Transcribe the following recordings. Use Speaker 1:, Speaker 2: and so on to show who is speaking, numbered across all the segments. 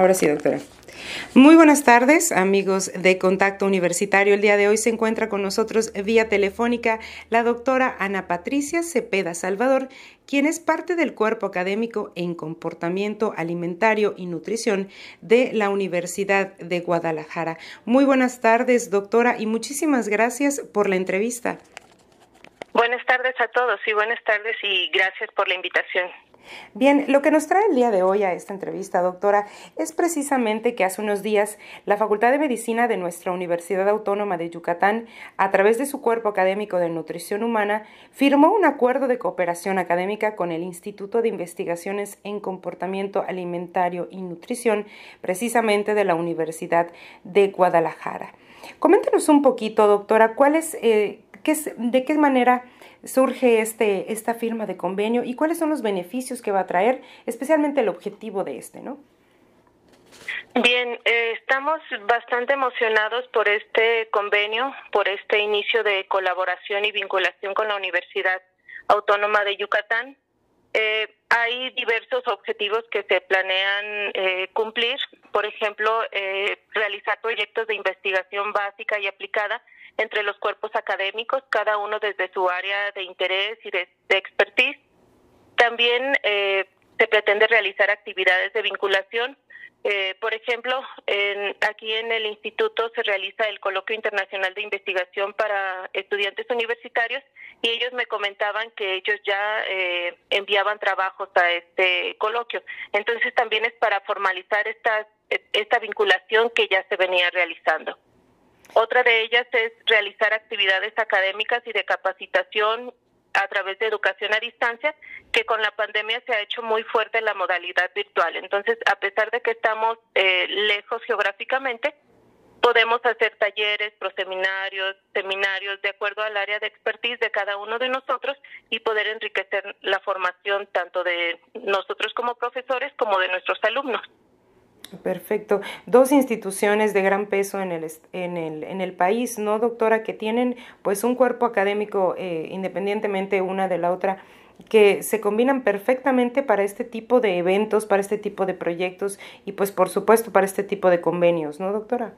Speaker 1: Ahora sí, doctora. Muy buenas tardes, amigos de Contacto Universitario. El día de hoy se encuentra con nosotros vía telefónica la doctora Ana Patricia Cepeda Salvador, quien es parte del cuerpo académico en comportamiento alimentario y nutrición de la Universidad de Guadalajara. Muy buenas tardes, doctora, y muchísimas gracias por la entrevista.
Speaker 2: Buenas tardes a todos y buenas tardes y gracias por la invitación.
Speaker 1: Bien, lo que nos trae el día de hoy a esta entrevista, doctora, es precisamente que hace unos días la Facultad de Medicina de nuestra Universidad Autónoma de Yucatán, a través de su cuerpo académico de nutrición humana, firmó un acuerdo de cooperación académica con el Instituto de Investigaciones en Comportamiento Alimentario y Nutrición, precisamente de la Universidad de Guadalajara. Coméntenos un poquito, doctora, cuál es, eh, qué, de qué manera surge este, esta firma de convenio y cuáles son los beneficios que va a traer, especialmente el objetivo de este, ¿no?
Speaker 2: Bien, eh, estamos bastante emocionados por este convenio, por este inicio de colaboración y vinculación con la Universidad Autónoma de Yucatán. Eh, hay diversos objetivos que se planean eh, cumplir, por ejemplo, realizar proyectos de investigación básica y aplicada entre los cuerpos académicos, cada uno desde su área de interés y de, expertise. También eh, se pretende realizar actividades de vinculación. Eh, por ejemplo, en, aquí en el instituto se realiza el Coloquio Internacional de Investigación para Estudiantes Universitarios y ellos me comentaban que ellos ya eh, enviaban trabajos a este coloquio. Entonces también es para formalizar esta vinculación que ya se venía realizando. Otra de ellas es realizar actividades académicas y de capacitación a través de educación a distancia, que con la pandemia se ha hecho muy fuerte la modalidad virtual. Entonces, a pesar de que estamos eh, lejos geográficamente, podemos hacer talleres, proseminarios, seminarios de acuerdo al área de expertise de cada uno de nosotros y poder enriquecer la formación tanto de nosotros como profesores como de nuestros alumnos.
Speaker 1: Perfecto. Dos instituciones de gran peso en el, en el, en el país, ¿no, doctora? Que tienen pues un cuerpo académico eh, independientemente una de la otra que se combinan perfectamente para este tipo de eventos, para este tipo de proyectos y pues por supuesto para este tipo de convenios, ¿no, doctora?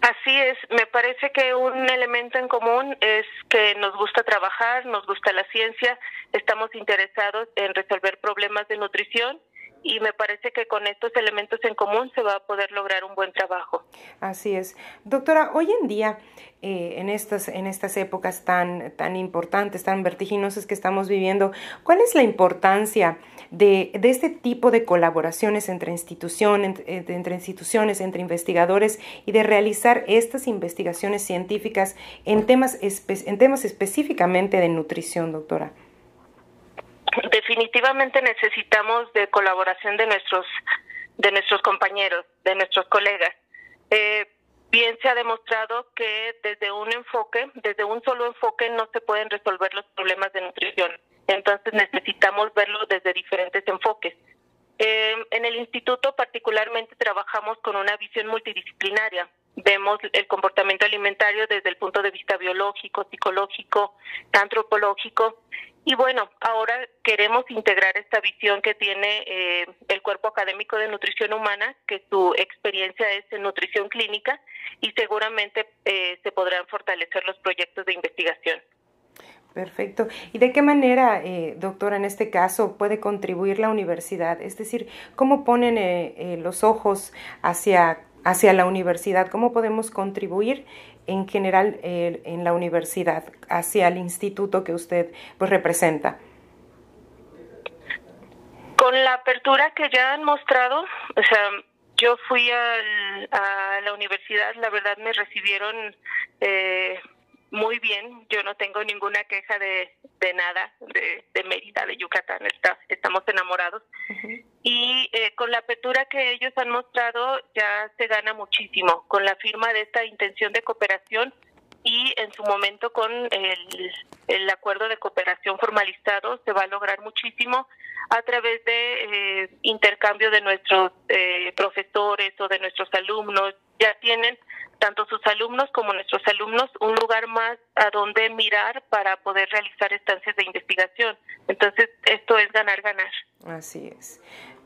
Speaker 2: Así es, me parece que un elemento en común es que nos gusta trabajar, nos gusta la ciencia, estamos interesados en resolver problemas de nutrición y me parece que con estos elementos en común se va a poder lograr un buen trabajo.
Speaker 1: Así es. Doctora, hoy en día, eh, en, estas, en estas épocas tan, tan importantes, tan vertiginosas que estamos viviendo, ¿cuál es la importancia de, de este tipo de colaboraciones entre, instituciones, eh, entre instituciones, entre investigadores y de realizar estas investigaciones científicas en temas, en temas específicamente de nutrición, doctora?
Speaker 2: Definitivamente necesitamos de colaboración de nuestros de nuestros compañeros, de nuestros colegas. Eh, bien se ha demostrado que desde un enfoque, desde un solo enfoque, no se pueden resolver los problemas de nutrición. Entonces necesitamos verlo desde diferentes enfoques. Eh, en el instituto particularmente trabajamos con una visión multidisciplinaria. Vemos el comportamiento alimentario desde el punto de vista biológico, psicológico, antropológico y bueno, ahora queremos integrar esta visión que tiene eh, el cuerpo académico de nutrición humana, que su experiencia es en nutrición clínica y seguramente eh, se podrán fortalecer los proyectos de investigación.
Speaker 1: Perfecto. ¿Y de qué manera, eh, doctora, en este caso puede contribuir la universidad? Es decir, ¿cómo ponen eh, los ojos hacia, hacia la universidad? ¿Cómo podemos contribuir en general eh, en la universidad hacia el instituto que usted pues representa?
Speaker 2: Con la apertura que ya han mostrado, o sea, yo fui a la universidad, la verdad me recibieron eh, muy bien, yo no tengo ninguna queja de, de nada, de, de Mérida, de Yucatán, está, estamos enamorados. Y eh, con la apertura que ellos han mostrado ya se gana muchísimo, con la firma de esta intención de cooperación y en su momento con el, acuerdo de cooperación formalizado se va a lograr muchísimo a través de eh, intercambio de nuestros eh, profesores o de nuestros alumnos. Ya tienen tanto sus alumnos como nuestros alumnos un lugar más a donde mirar para poder realizar estancias de investigación. Entonces, esto es ganar, ganar.
Speaker 1: Así es.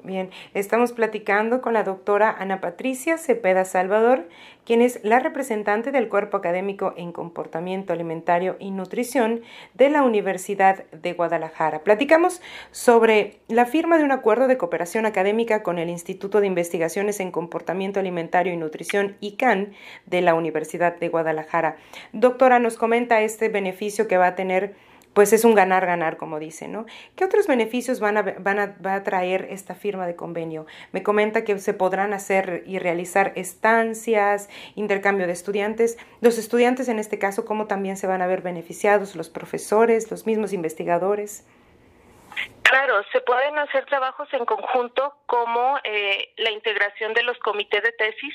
Speaker 1: Bien, estamos platicando con la doctora Ana Patricia Cepeda Salvador, quien es la representante del Cuerpo Académico en Comportamiento Alimentario y Nutrición de la Universidad de Guadalajara. Platicamos sobre la firma de un acuerdo de cooperación académica con el Instituto de Investigaciones en Comportamiento Alimentario y Nutrición, ICANN, de la Universidad de Guadalajara. Doctora, nos comenta este beneficio que va a tener pues es un ganar-ganar, como dice, ¿no? ¿Qué otros beneficios van a, van a, va a traer esta firma de convenio? Me comenta que se podrán hacer y realizar estancias, intercambio de estudiantes. Los estudiantes, en este caso, ¿cómo también se van a ver beneficiados? ¿Los profesores, los mismos investigadores?
Speaker 2: Claro, se pueden hacer trabajos en conjunto como eh, la integración de los comités de tesis,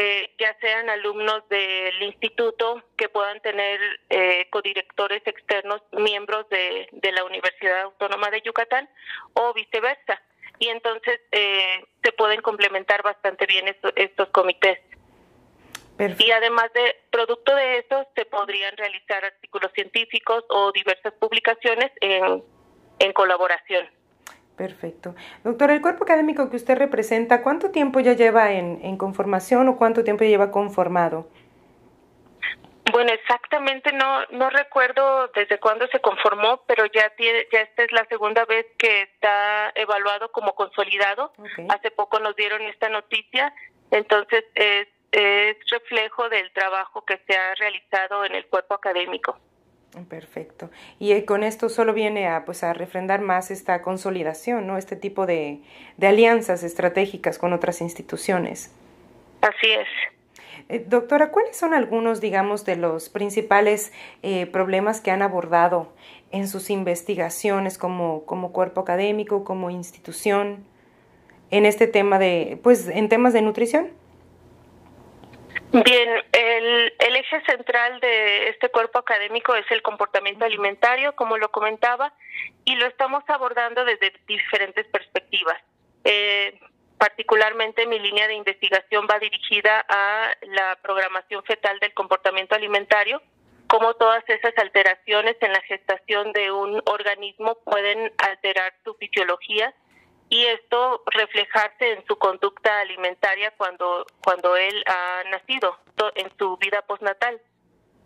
Speaker 2: eh, ya sean alumnos del instituto que puedan tener eh, codirectores externos, miembros de, la Universidad Autónoma de Yucatán o viceversa. Y entonces eh, se pueden complementar bastante bien estos, comités. Y además de producto de eso, se podrían realizar artículos científicos o diversas publicaciones en colaboración.
Speaker 1: Perfecto. Doctor, el cuerpo académico que usted representa, ¿cuánto tiempo ya lleva en, conformación o cuánto tiempo lleva conformado?
Speaker 2: Bueno, exactamente no no recuerdo desde cuándo se conformó, pero ya tiene, ya esta es la segunda vez que está evaluado como consolidado. Hace poco nos dieron esta noticia, entonces es, es reflejo del trabajo que se ha realizado en el cuerpo académico.
Speaker 1: Perfecto. Y eh, con esto solo viene a, pues, a refrendar más esta consolidación, ¿no? Este tipo de, de alianzas estratégicas con otras instituciones.
Speaker 2: Así es.
Speaker 1: Eh, doctora, ¿cuáles son algunos, digamos, de los principales eh, problemas que han abordado en sus investigaciones como, como cuerpo académico, como institución, en este tema de, pues, en temas de nutrición?
Speaker 2: Bien, el, eje central de este cuerpo académico es el comportamiento alimentario, como lo comentaba, y lo estamos abordando desde diferentes perspectivas. Eh, particularmente mi línea de investigación va dirigida a la programación fetal del comportamiento alimentario, cómo todas esas alteraciones en la gestación de un organismo pueden alterar su fisiología y esto reflejarse en su conducta alimentaria cuando, cuando él ha nacido, en su vida postnatal.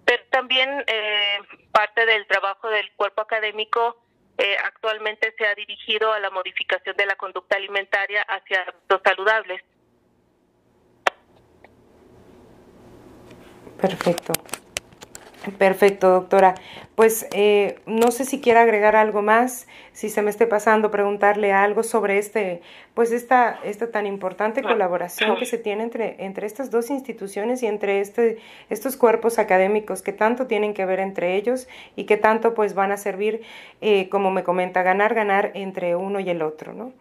Speaker 2: Pero también eh, parte del trabajo del cuerpo académico eh, actualmente se ha dirigido a la modificación de la conducta alimentaria hacia hábitos saludables.
Speaker 1: Perfecto. Perfecto, doctora. Pues eh, no sé si quiere agregar algo más, si se me esté pasando, preguntarle algo sobre este, pues esta, esta tan importante colaboración que se tiene entre, entre estas dos instituciones y entre este, estos cuerpos académicos que tanto tienen que ver entre ellos y que tanto pues van a servir, eh, como me comenta, ganar, ganar entre uno y el otro, ¿no?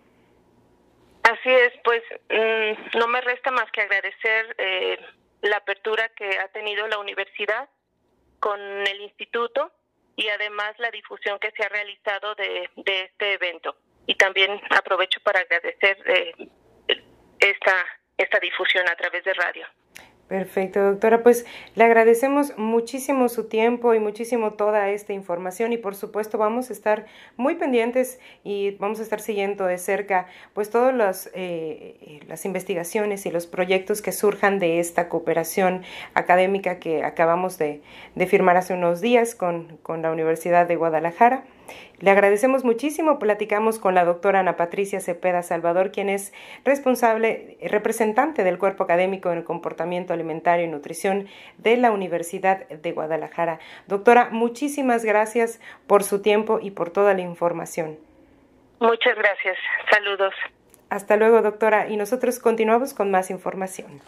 Speaker 2: Así es, pues mm, no me resta más que agradecer eh, la apertura que ha tenido la universidad con el instituto y además la difusión que se ha realizado de, de este evento. Y también aprovecho para agradecer eh, esta, esta difusión a través de radio.
Speaker 1: Perfecto, doctora. Pues le agradecemos muchísimo su tiempo y muchísimo toda esta información y por supuesto vamos a estar muy pendientes y vamos a estar siguiendo de cerca pues todas las, eh, las investigaciones y los proyectos que surjan de esta cooperación académica que acabamos de, de firmar hace unos días con, con la Universidad de Guadalajara. Le agradecemos muchísimo. Platicamos con la doctora Ana Patricia Cepeda Salvador, quien es responsable, representante del cuerpo académico en el comportamiento alimentario y nutrición de la Universidad de Guadalajara. Doctora, muchísimas gracias por su tiempo y por toda la información.
Speaker 2: Muchas gracias. Saludos.
Speaker 1: Hasta luego, doctora. Y nosotros continuamos con más información.